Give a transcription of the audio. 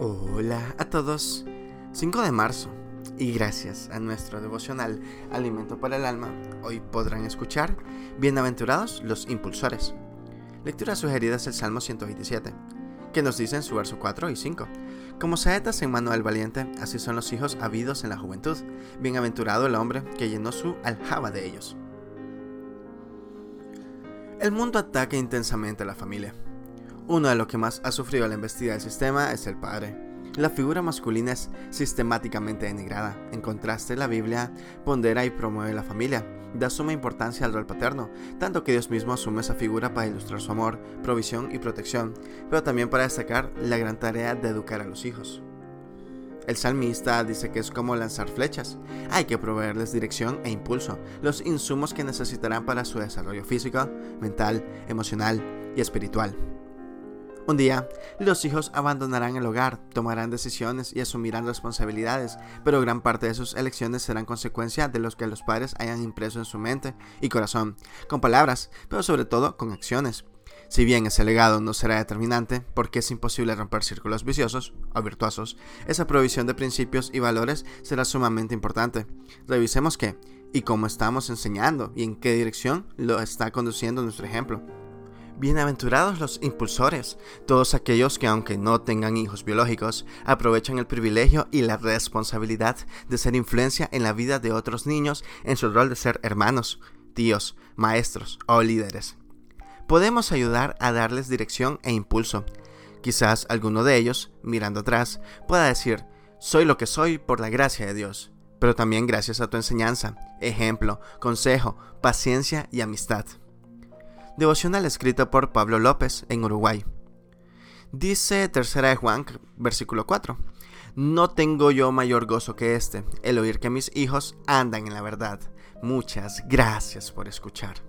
Hola a todos. 5 de marzo. Y gracias a nuestro devocional Alimento para el Alma, hoy podrán escuchar Bienaventurados los impulsores. Lectura sugerida es el Salmo 127, que nos dice en su verso 4 y 5. Como saetas en mano del valiente, así son los hijos habidos en la juventud. Bienaventurado el hombre que llenó su aljaba de ellos. El mundo ataca intensamente a la familia uno de los que más ha sufrido la embestida del sistema es el padre. La figura masculina es sistemáticamente denigrada. En contraste, la Biblia pondera y promueve la familia. Da suma importancia al rol paterno, tanto que Dios mismo asume esa figura para ilustrar su amor, provisión y protección, pero también para destacar la gran tarea de educar a los hijos. El salmista dice que es como lanzar flechas. Hay que proveerles dirección e impulso, los insumos que necesitarán para su desarrollo físico, mental, emocional y espiritual. Un día, los hijos abandonarán el hogar, tomarán decisiones y asumirán responsabilidades, pero gran parte de sus elecciones serán consecuencia de los que los padres hayan impreso en su mente y corazón, con palabras, pero sobre todo con acciones. Si bien ese legado no será determinante, porque es imposible romper círculos viciosos o virtuosos, esa provisión de principios y valores será sumamente importante. Revisemos qué y cómo estamos enseñando y en qué dirección lo está conduciendo nuestro ejemplo. Bienaventurados los impulsores, todos aquellos que aunque no tengan hijos biológicos, aprovechan el privilegio y la responsabilidad de ser influencia en la vida de otros niños en su rol de ser hermanos, tíos, maestros o líderes. Podemos ayudar a darles dirección e impulso. Quizás alguno de ellos, mirando atrás, pueda decir, soy lo que soy por la gracia de Dios, pero también gracias a tu enseñanza, ejemplo, consejo, paciencia y amistad devocional escrito por Pablo López en Uruguay. Dice tercera de Juan, versículo 4. No tengo yo mayor gozo que este, el oír que mis hijos andan en la verdad. Muchas gracias por escuchar.